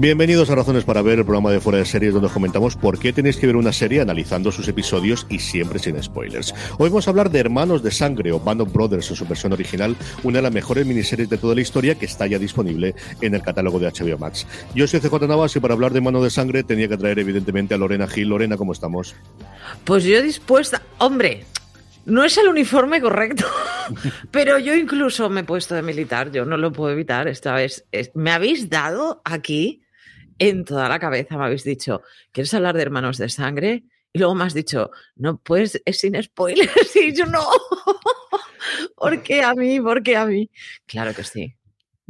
Bienvenidos a Razones para Ver, el programa de Fuera de Series donde os comentamos por qué tenéis que ver una serie analizando sus episodios y siempre sin spoilers. Hoy vamos a hablar de Hermanos de Sangre o Band of Brothers en su versión original, una de las mejores miniseries de toda la historia que está ya disponible en el catálogo de HBO Max. Yo soy CJ Navas y para hablar de Hermanos de Sangre tenía que traer evidentemente a Lorena Gil. Lorena, ¿cómo estamos? Pues yo dispuesta, hombre, no es el uniforme correcto, pero yo incluso me he puesto de militar, yo no lo puedo evitar esta vez. Me habéis dado aquí en toda la cabeza, me habéis dicho, ¿quieres hablar de hermanos de sangre? Y luego me has dicho, no, pues es sin spoilers. Y yo no. ¿Por qué a mí? ¿Por qué a mí? Claro que sí.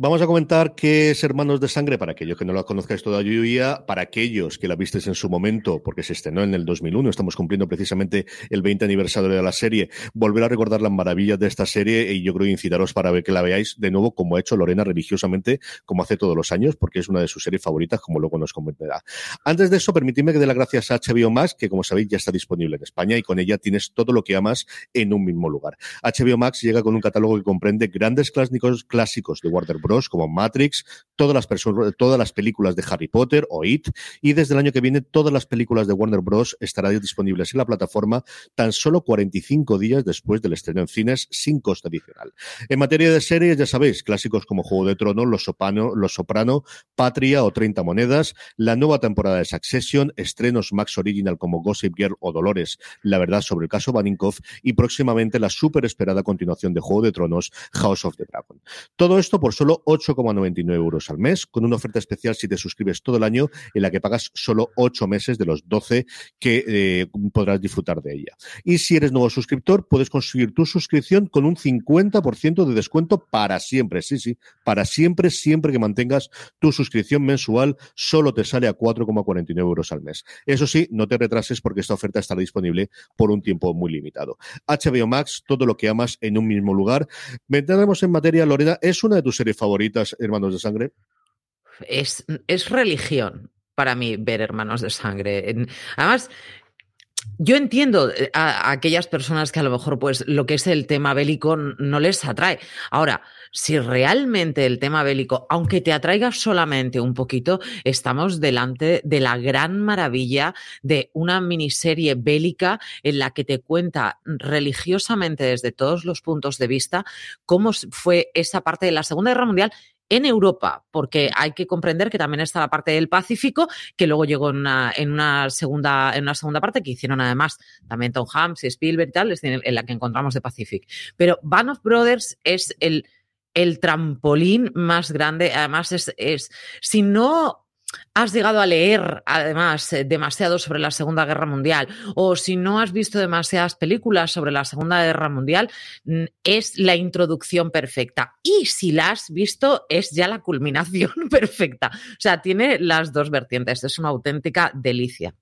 Vamos a comentar qué es Hermanos de Sangre, para aquellos que no la conozcáis todavía, para aquellos que la visteis en su momento, porque se estrenó en el 2001, estamos cumpliendo precisamente el 20 aniversario de la serie, volver a recordar las maravillas de esta serie y yo creo incitaros para ver que la veáis de nuevo, como ha hecho Lorena religiosamente, como hace todos los años, porque es una de sus series favoritas, como luego nos comentará. Antes de eso, permitidme que dé las gracias a HBO Max, que como sabéis ya está disponible en España y con ella tienes todo lo que amas en un mismo lugar. HBO Max llega con un catálogo que comprende grandes clásicos, clásicos de Warner Bros como Matrix, todas las, todas las películas de Harry Potter o It, y desde el año que viene todas las películas de Warner Bros. estarán disponibles en la plataforma tan solo 45 días después del estreno en cines sin coste adicional. En materia de series, ya sabéis, clásicos como Juego de Tronos, Los Soprano, Los Soprano, Patria o 30 Monedas, la nueva temporada de Succession, estrenos Max Original como Gossip Girl o Dolores, la verdad sobre el caso Baninkoff y próximamente la súper esperada continuación de Juego de Tronos, House of the Dragon. Todo esto por solo 8,99 euros al mes, con una oferta especial si te suscribes todo el año, en la que pagas solo 8 meses de los 12 que eh, podrás disfrutar de ella. Y si eres nuevo suscriptor, puedes conseguir tu suscripción con un 50% de descuento para siempre. Sí, sí, para siempre, siempre que mantengas tu suscripción mensual, solo te sale a 4,49 euros al mes. Eso sí, no te retrases porque esta oferta estará disponible por un tiempo muy limitado. HBO Max, todo lo que amas en un mismo lugar. Entraremos en materia, Lorena, ¿es una de tus series favoritas, Hermanos de Sangre? Es, es religión para mí ver Hermanos de Sangre. Además, yo entiendo eh, a, aquellas personas que a lo mejor pues lo que es el tema bélico no les atrae. Ahora, si realmente el tema bélico, aunque te atraiga solamente un poquito, estamos delante de la gran maravilla de una miniserie bélica en la que te cuenta religiosamente desde todos los puntos de vista cómo fue esa parte de la Segunda Guerra Mundial en Europa, porque hay que comprender que también está la parte del Pacífico, que luego llegó en una, segunda, en una segunda parte que hicieron además también Tom Hanks y Spielberg y tal, en la que encontramos de Pacific. Pero Band of Brothers es el, el trampolín más grande, además es, es si no has llegado a leer, además, eh, demasiado sobre la Segunda Guerra Mundial, o si no has visto demasiadas películas sobre la Segunda Guerra Mundial, es la introducción perfecta. Y si la has visto, es ya la culminación perfecta. O sea, tiene las dos vertientes. Es una auténtica delicia.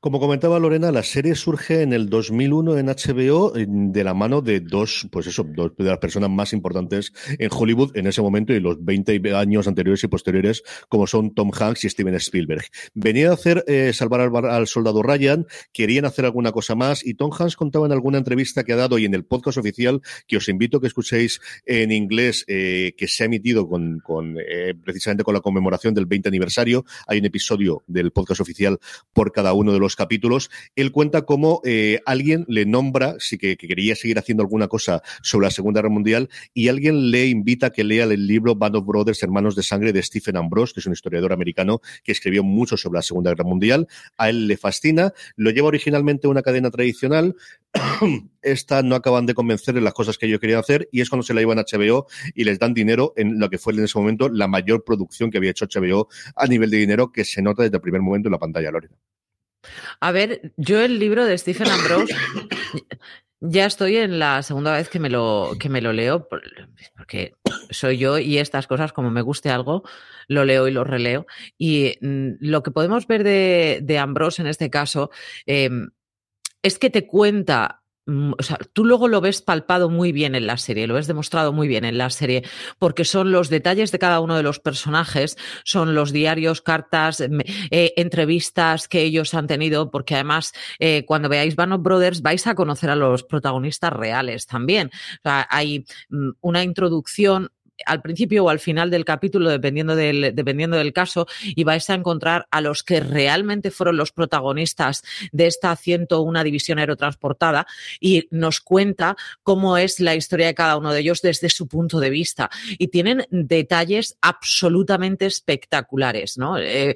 Como comentaba Lorena, la serie surge en el 2001 en HBO de la mano de dos, pues eso, dos de las personas más importantes en Hollywood en ese momento y los 20 años anteriores y posteriores, como son Tom Hanks y Steven Spielberg. Venían a hacer eh, salvar al, soldado Ryan, querían hacer alguna cosa más y Tom Hanks contaba en alguna entrevista que ha dado y en el podcast oficial que os invito a que escuchéis en inglés eh, que se ha emitido con, con eh, precisamente con la conmemoración del 20 aniversario. Hay un episodio del podcast oficial por cada uno de los capítulos, él cuenta cómo eh, alguien le nombra, si que, quería seguir haciendo alguna cosa sobre la Segunda Guerra Mundial, y alguien le invita a que lea el libro Band of Brothers, Hermanos de Sangre, de Stephen Ambrose, que es un historiador americano que escribió mucho sobre la Segunda Guerra Mundial. A él le fascina, lo lleva originalmente a una cadena tradicional, esta no acaban de convencer en las cosas que ellos querían hacer y es cuando se la llevan a HBO y les dan dinero en lo que fue en ese momento la mayor producción que había hecho HBO a nivel de dinero que se nota desde el primer momento en la pantalla, Lorena. A ver, yo el libro de Stephen Ambrose ya estoy en la segunda vez que me lo, que me lo leo, porque soy yo y estas cosas, como me guste algo, lo leo y lo releo. Y mm, lo que podemos ver de, de Ambrose en este caso em, es que te cuenta o sea, tú luego lo ves palpado muy bien en la serie, lo ves demostrado muy bien en la serie, porque son los detalles de cada uno de los personajes, son los diarios, cartas, eh, entrevistas que ellos han tenido, porque además eh, cuando veáis Band Brothers vais a conocer a los protagonistas reales también. O sea, hay mm, una introducción al principio o al final del capítulo, dependiendo del, dependiendo del caso, y vais a encontrar a los que realmente fueron los protagonistas de esta 101 división aerotransportada y nos cuenta cómo es la historia de cada uno de ellos desde su punto de vista. Y tienen detalles absolutamente espectaculares, ¿no? Eh,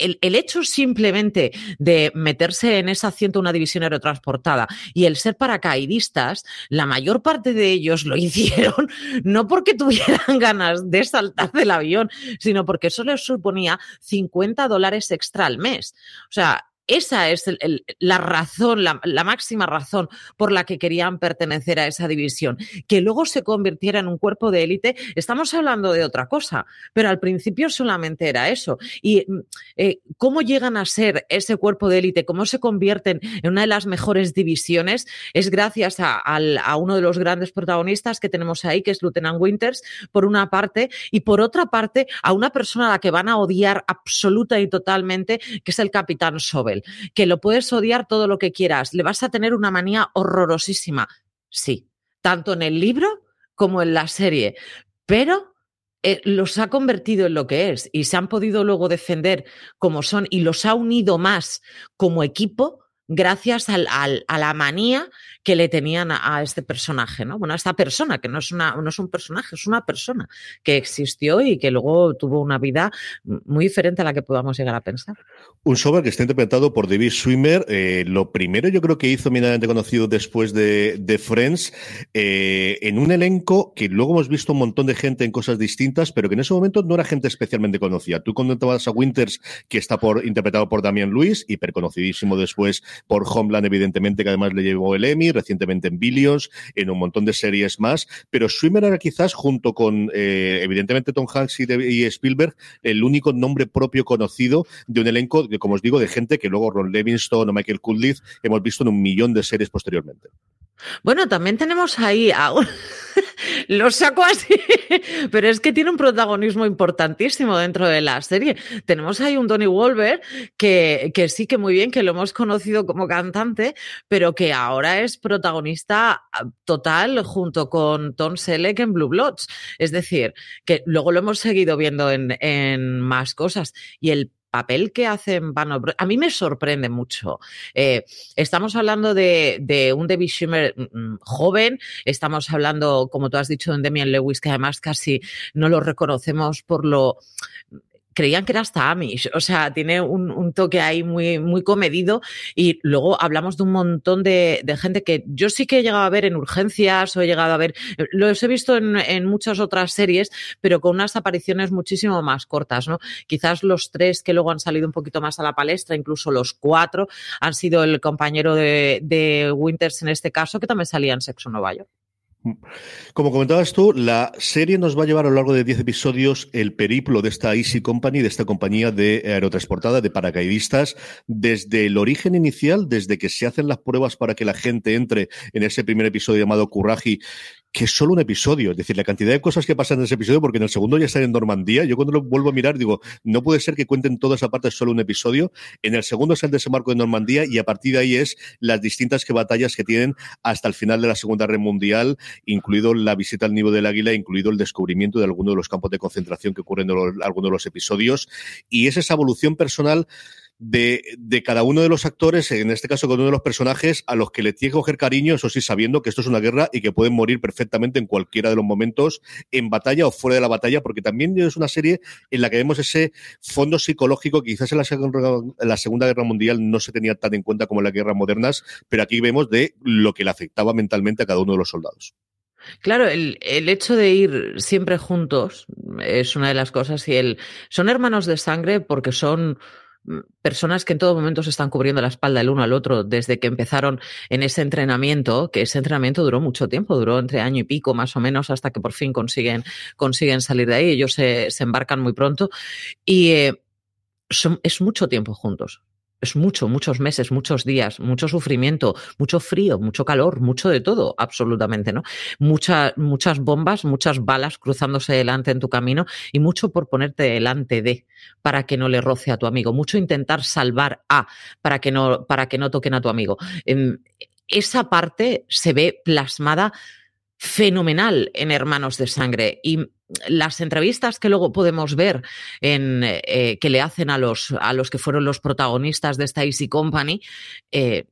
mm, el, hecho simplemente de meterse en esa 101 división aerotransportada y el ser paracaidistas, la mayor parte de ellos lo hicieron no porque tuvieran ganas de saltar del avión, sino porque eso les suponía 50 dólares extra al mes. O sea, esa es la razón, la, máxima razón por la que querían pertenecer a esa división. Que luego se convirtiera en un cuerpo de élite, estamos hablando de otra cosa, pero al principio solamente era eso. Y mm, eh, cómo llegan a ser ese cuerpo de élite, cómo se convierten en una de las mejores divisiones, es gracias a, a uno de los grandes protagonistas que tenemos ahí, que es Lieutenant Winters, por una parte, y por otra parte, a una persona a la que van a odiar absoluta y totalmente, que es el Capitán Sobel que lo puedes odiar todo lo que quieras, le vas a tener una manía horrorosísima. Sí, tanto en el libro como en la serie, pero eh, los ha convertido en lo que es y se han podido luego defender como son y los ha unido más como equipo gracias al, a la manía que le tenían a, este personaje, ¿no? Bueno, a esta persona, que no es, una, no es un personaje, es una persona que existió y que luego tuvo una vida muy diferente a la que podamos llegar a pensar. Un Sober que está interpretado por David Swimmer. Eh, lo primero yo creo que hizo eminentemente conocido después de, de Friends, eh, en un elenco que luego hemos visto un montón de gente en cosas distintas, pero que en ese momento no era gente especialmente conocida. Tú comentabas a Winters, que está por, interpretado por Damian Lewis, hiperconocidísimo después por Homeland, evidentemente, que además le llevó el Emmy, recientemente en Billions, en un montón de series más, pero Swimmer era quizás, junto con, eh, evidentemente, Tom Hanks y, Spielberg, el único nombre propio conocido de un elenco, de, como os digo, de gente que luego Ron Levinson o Michael Kudlitz hemos visto en un millón de series posteriormente. Bueno, también tenemos ahí a un... Lo saco así, pero es que tiene un protagonismo importantísimo dentro de la serie. Tenemos ahí un Donny Wolver que, que sí que muy bien, que lo hemos conocido como cantante, pero que ahora es protagonista ah, total junto con Tom Selleck en Blue Bloods. Es decir, que luego lo hemos seguido viendo en, en más cosas. Y el papel que hacen Van a mí me sorprende mucho. Eh, estamos hablando de, un David Schimmer mm, mm, joven, estamos hablando, como tú has dicho, de Demian Lewis, que además casi no lo reconocemos por lo creían que era hasta Amish. O sea, tiene un, toque ahí muy, muy comedido. Y luego hablamos de un montón de, gente que yo sí que he llegado a ver en urgencias o he llegado a ver, los he visto en, en muchas otras series, pero con unas apariciones muchísimo más cortas, ¿no? Quizás los tres que luego han salido un poquito más a la palestra, incluso los cuatro, han sido el compañero de, de Winters en este caso, que también salía en Sexo Nueva. Como comentabas tú, la serie nos va a llevar a lo largo de 10 episodios el periplo de esta Easy Company, de esta compañía de aerotransportada, de paracaidistas, desde el origen inicial, desde que se hacen las pruebas para que la gente entre en ese primer episodio llamado Curraji, que es solo un episodio. Es decir, la cantidad de cosas que pasan en ese episodio, porque en el segundo ya están en Normandía. Yo cuando lo vuelvo a mirar digo, no puede ser que cuenten toda esa parte solo un episodio. En el segundo es el desembarco de Normandía y a partir de ahí es las distintas que batallas que tienen hasta el final de la Segunda Guerra Mundial, incluido la visita al nido del águila, incluido el descubrimiento de algunos de los campos de concentración que ocurren en algunos de los episodios. Y es esa evolución personal de, de, cada uno de los actores, en este caso con uno de los personajes, a los que le tiene que coger cariño, eso sí, sabiendo que esto es una guerra y que pueden morir perfectamente en cualquiera de los momentos, en batalla o fuera de la batalla, porque también es una serie en la que vemos ese fondo psicológico que quizás en la, en la Segunda Guerra Mundial no se tenía tan en cuenta como en las guerras modernas, pero aquí vemos de lo que le afectaba mentalmente a cada uno de los soldados. Claro, el, el, hecho de ir siempre juntos es una de las cosas y el son hermanos de sangre porque son personas que en todo momento se están cubriendo la espalda el uno al otro desde que empezaron en ese entrenamiento, que ese entrenamiento duró mucho tiempo, duró entre año y pico más o menos hasta que por fin consiguen, consiguen salir de ahí. Ellos se, se embarcan muy pronto y eh, es mucho tiempo juntos es mucho, muchos meses, muchos días, mucho sufrimiento, mucho frío, mucho calor, mucho de todo, absolutamente, ¿no? Muchas, muchas bombas, muchas balas cruzándose delante en tu camino y mucho por ponerte delante de para que no le roce a tu amigo, mucho intentar salvar a para que no, para que no toquen a tu amigo. Em, esa parte se ve plasmada fenomenal en Hermanos de Sangre y las entrevistas que luego podemos ver en, eh, que le hacen a los, a los que fueron los protagonistas de esta Easy Company, eh,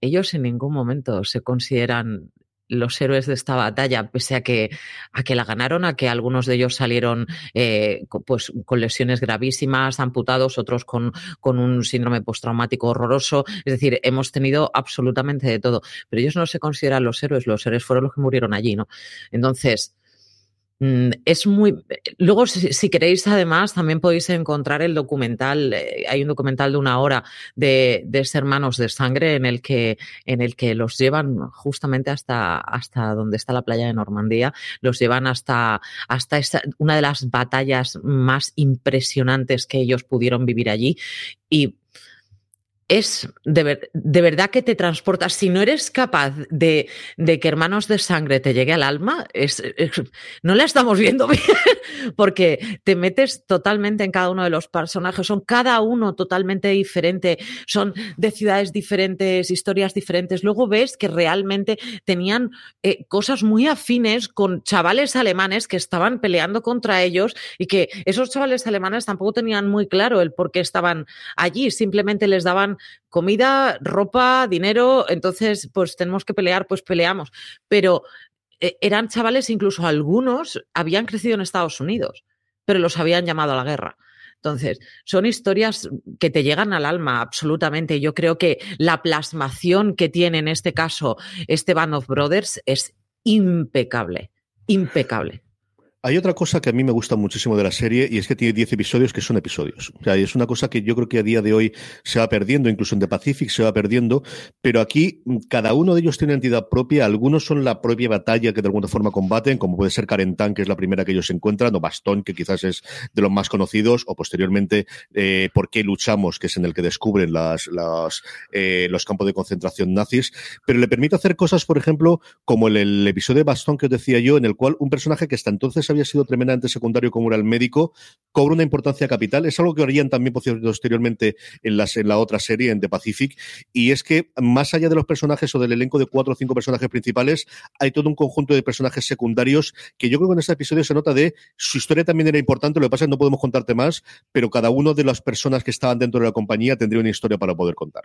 ellos en ningún momento se consideran los héroes de esta batalla, pese a que, a que la ganaron, a que algunos de ellos salieron eh, pues, con lesiones gravísimas, amputados, otros con, con un síndrome postraumático horroroso. Es decir, hemos tenido absolutamente de todo. Pero ellos no se consideran los héroes, los héroes fueron los que murieron allí, ¿no? Entonces, es muy. Luego, si, queréis, además, también podéis encontrar el documental. Eh, hay un documental de una hora de, de hermanos de sangre en el que, en el que los llevan justamente hasta, hasta donde está la playa de Normandía. Los llevan hasta, hasta una de las batallas más impresionantes que ellos pudieron vivir allí. Y es de, de, verdad que te transporta. Si no eres capaz de, de, que Hermanos de Sangre te llegue al alma, es, no la estamos viendo bien, porque te metes totalmente en cada uno de los personajes. Son cada uno totalmente diferente, son de ciudades diferentes, historias diferentes. Luego ves que realmente tenían eh, cosas muy afines con chavales alemanes que estaban peleando contra ellos y que esos chavales alemanes tampoco tenían muy claro el por qué estaban allí, simplemente les daban comida, ropa, dinero, entonces pues tenemos que pelear, pues peleamos. Pero eh, eran chavales, incluso algunos habían crecido en Estados Unidos, pero los habían llamado a la guerra. Entonces, son historias que te llegan al alma, absolutamente. Yo creo que la plasmación que tiene en este caso este Band of Brothers es impecable, impecable. Hay otra cosa que a mí me gusta muchísimo de la serie y es que tiene 10 episodios que son episodios. O sea, es una cosa que yo creo que a día de hoy se va perdiendo, incluso en The Pacific se va perdiendo, pero aquí mm, cada uno de ellos tiene una entidad propia. Algunos son la propia batalla que de alguna forma combaten, como puede ser Carentán, que es la primera que ellos encuentran, o Bastón, que quizás es de los más conocidos, o posteriormente eh, Por qué luchamos, que es en el que descubren las, eh, los campos de concentración nazis. Pero le permite hacer cosas, por ejemplo, como el, el episodio de Bastón que os decía yo, en el cual un personaje que hasta entonces había sido tremendamente secundario como era el médico, cobra una importancia capital. Es algo que harían también posteriormente en, en la otra serie, en The Pacific, y es que más allá de los personajes o del elenco de cuatro o cinco personajes principales, hay todo un conjunto de personajes secundarios que yo creo que en este episodio se nota de su historia también era importante, lo que pasa es que no podemos contarte más, pero cada uno de las personas que estaban dentro de la compañía tendría una historia para poder contar.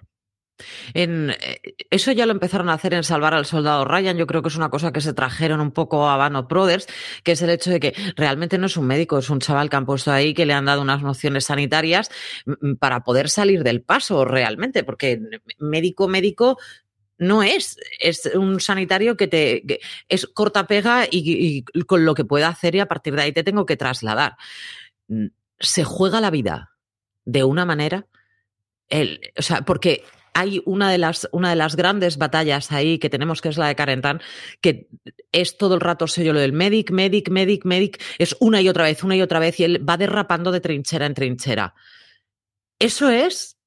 Eh, eso ya lo empezaron a hacer en Salvar al Soldado Ryan. Yo creo que es una cosa que se trajeron un poco a Band Brothers, que es el hecho de que realmente no es un médico, es un chaval que han puesto ahí que le han dado unas nociones sanitarias mm, mm, para poder salir del paso realmente, porque médico, médico no es, es un sanitario que te es corta pega y, con lo que pueda hacer y a partir de ahí te tengo que trasladar. Mm, se juega la vida de una manera, el, o sea, porque hay una de las, una de las grandes batallas ahí que tenemos, que es la de Carentan, que es todo el rato sello lo del medic, medic, medic, medic, es una y otra vez, una y otra vez, y él va derrapando de trinchera en trinchera. Eso es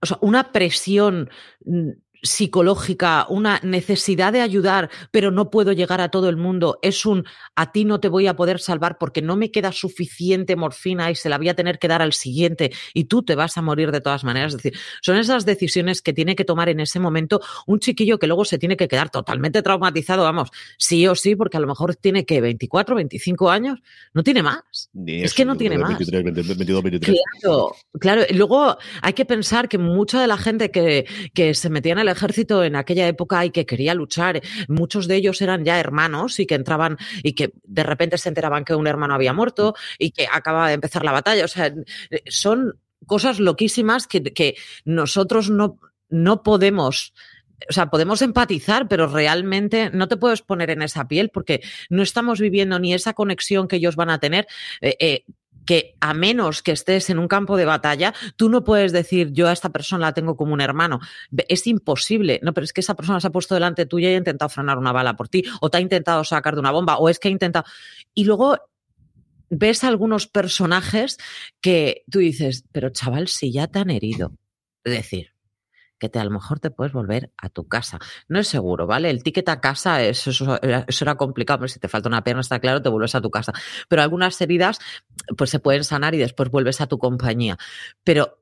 o sea, una presión mm, psicológica, una necesidad de ayudar, pero no puedo llegar a todo el mundo, es un a ti no te voy a poder salvar porque no me queda suficiente morfina y se la voy a tener que dar al siguiente y tú te vas a morir de todas maneras. Es decir, son esas decisiones que tiene que tomar en ese momento un chiquillo que luego se tiene que quedar totalmente traumatizado, vamos, sí o sí, porque a lo mejor tiene que 24, 25 años, no tiene más. es que no tiene más. 22, 23. Claro, claro, luego hay que pensar que mucha de la gente que, que se metía en el ejército en aquella época y que quería luchar. Muchos de ellos eran ya hermanos y que entraban y que de repente se enteraban que un hermano había muerto y que acababa de empezar la batalla. O sea, son cosas loquísimas que, que nosotros no, no podemos o sea, podemos empatizar, pero realmente no te puedes poner en esa piel porque no estamos viviendo ni esa conexión que ellos van a tener. Eh, eh, que a menos que estés en un campo de batalla, tú no puedes decir yo a esta persona la tengo como un hermano. Es imposible. No, pero es que esa persona se ha puesto delante tuya y ha intentado frenar una bala por ti, o te ha intentado sacar de una bomba, o es que ha intentado. Y luego ves algunos personajes que tú dices, pero chaval, si ya te han herido. Es decir, que te, a lo mejor te puedes volver a tu casa. No es seguro, ¿vale? El ticket a casa, eso, eso, era complicado, pero si te falta una pierna, está claro, te vuelves a tu casa. Pero algunas heridas, pues se pueden sanar y después vuelves a tu compañía. Pero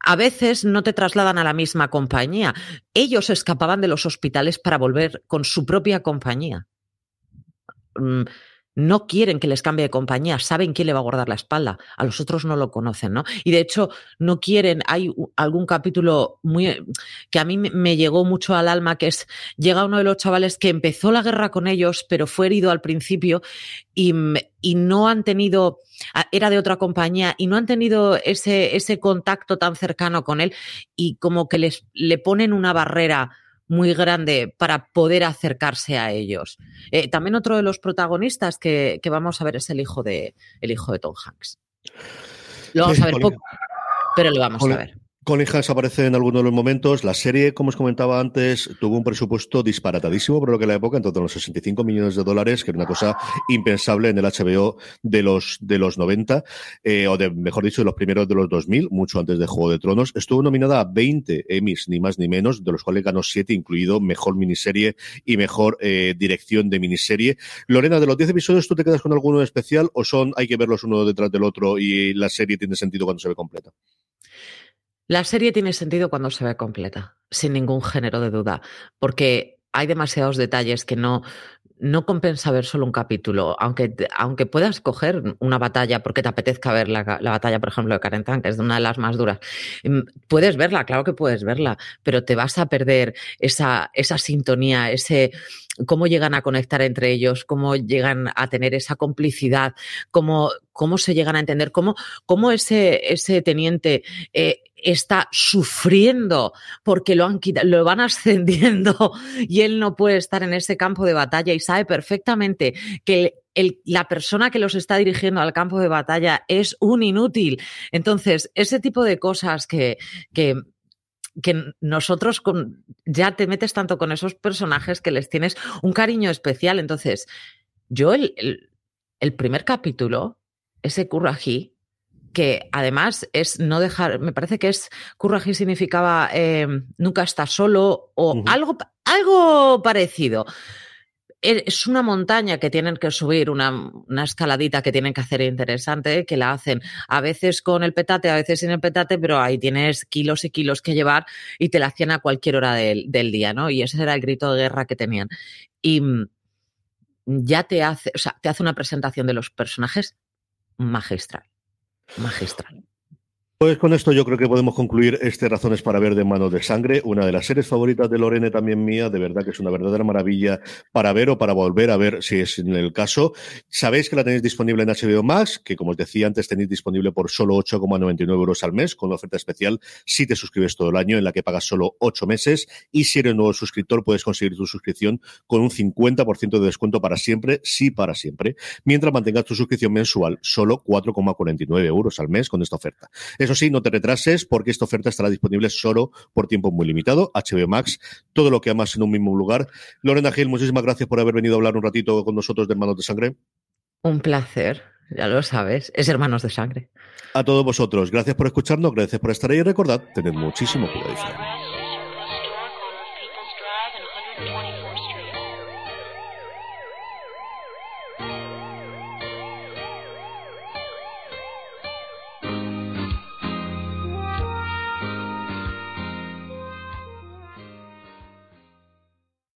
a veces no te trasladan a la misma compañía. Ellos escapaban de los hospitales para volver con su propia compañía. Mm, no quieren que les cambie de compañía, saben quién le va a guardar la espalda, a los otros no lo conocen, ¿no? Y de hecho no quieren, hay algún capítulo muy que a mí me llegó mucho al alma, que es, llega uno de los chavales que empezó la guerra con ellos, pero fue herido al principio y, y no han tenido, era de otra compañía y no han tenido ese, ese contacto tan cercano con él y como que les, le ponen una barrera muy grande para poder acercarse a ellos. Eh, también otro de los protagonistas que, que, vamos a ver es el hijo de, el hijo de Tom Hanks. Lo vamos a ver poco, pero lo vamos a ver. Colin Hanks aparece en algunos de los momentos. La serie, como os comentaba antes, tuvo un presupuesto disparatadísimo por lo que la época, en torno a los 65 millones de dólares, que era una cosa impensable en el HBO de los, de los 90, eh, o de, mejor dicho, de los primeros de los 2000, mucho antes de Juego de Tronos. Estuvo nominada a 20 Emmys, ni más ni menos, de los cuales ganó 7, incluido Mejor Miniserie y Mejor eh, Dirección de Miniserie. Lorena, de los 10 episodios, ¿tú te quedas con alguno especial o son, hay que verlos uno detrás del otro y la serie tiene sentido cuando se ve completa? La serie tiene sentido cuando se ve completa, sin ningún género de duda, porque hay demasiados detalles que no, no compensa ver solo un capítulo, aunque, aunque puedas coger una batalla porque te apetezca ver la, batalla, por ejemplo, de Karen que es una de las más duras. Mm, puedes verla, claro que puedes verla, pero te vas a perder esa, esa sintonía, ese cómo llegan a conectar entre ellos, cómo llegan a tener esa complicidad, cómo, cómo se llegan a entender, cómo, cómo ese, ese teniente eh, está sufriendo porque lo, han lo van ascendiendo y él no puede estar en ese campo de batalla y sabe perfectamente que la persona que los está dirigiendo al campo de batalla es un inútil. Entonces, ese tipo de cosas que, que, nosotros ya te metes tanto con esos personajes que les tienes un cariño especial. Entonces, yo el, el, primer capítulo, ese Currají, que además es no dejar, me parece que es Curraji significaba eh, nunca está solo o algo, algo parecido. E, es una montaña que tienen que subir, una, una, escaladita que tienen que hacer interesante, que la hacen a veces con el petate, a veces sin el petate, pero ahí tienes kilos y kilos que llevar y te la hacían a cualquier hora del, del día, ¿no? Y ese era el grito de guerra que tenían. Y mm, ya te hace, o sea, te hace una presentación de los personajes magistral magistral. Pues con esto yo creo que podemos concluir este Razones para ver de Manos de Sangre, una de las series favoritas de Lorene también mía, de verdad que es una verdadera maravilla para ver o para volver a ver si es en el caso. Sabéis que la tenéis disponible en HBO Max, que como os decía antes tenéis disponible por solo 8,99 euros al mes, con una oferta especial si te suscribes todo el año, en la que pagas solo 8 meses, y si eres nuevo suscriptor puedes conseguir tu suscripción con un 50% de descuento para siempre, sí para siempre, mientras mantengas tu suscripción mensual solo 4,49 euros al mes con esta oferta. Eso sí, no te retrases porque esta oferta estará disponible solo por tiempo muy limitado. HBO Max, todo lo que amas en un mismo lugar. Lorena Gil, muchísimas gracias por haber venido a hablar un ratito con nosotros de Hermanos de Sangre. Un placer, ya lo sabes, es Hermanos de Sangre. A todos vosotros, gracias por escucharnos, gracias por estar ahí y recordad, tened muchísimo cuidado.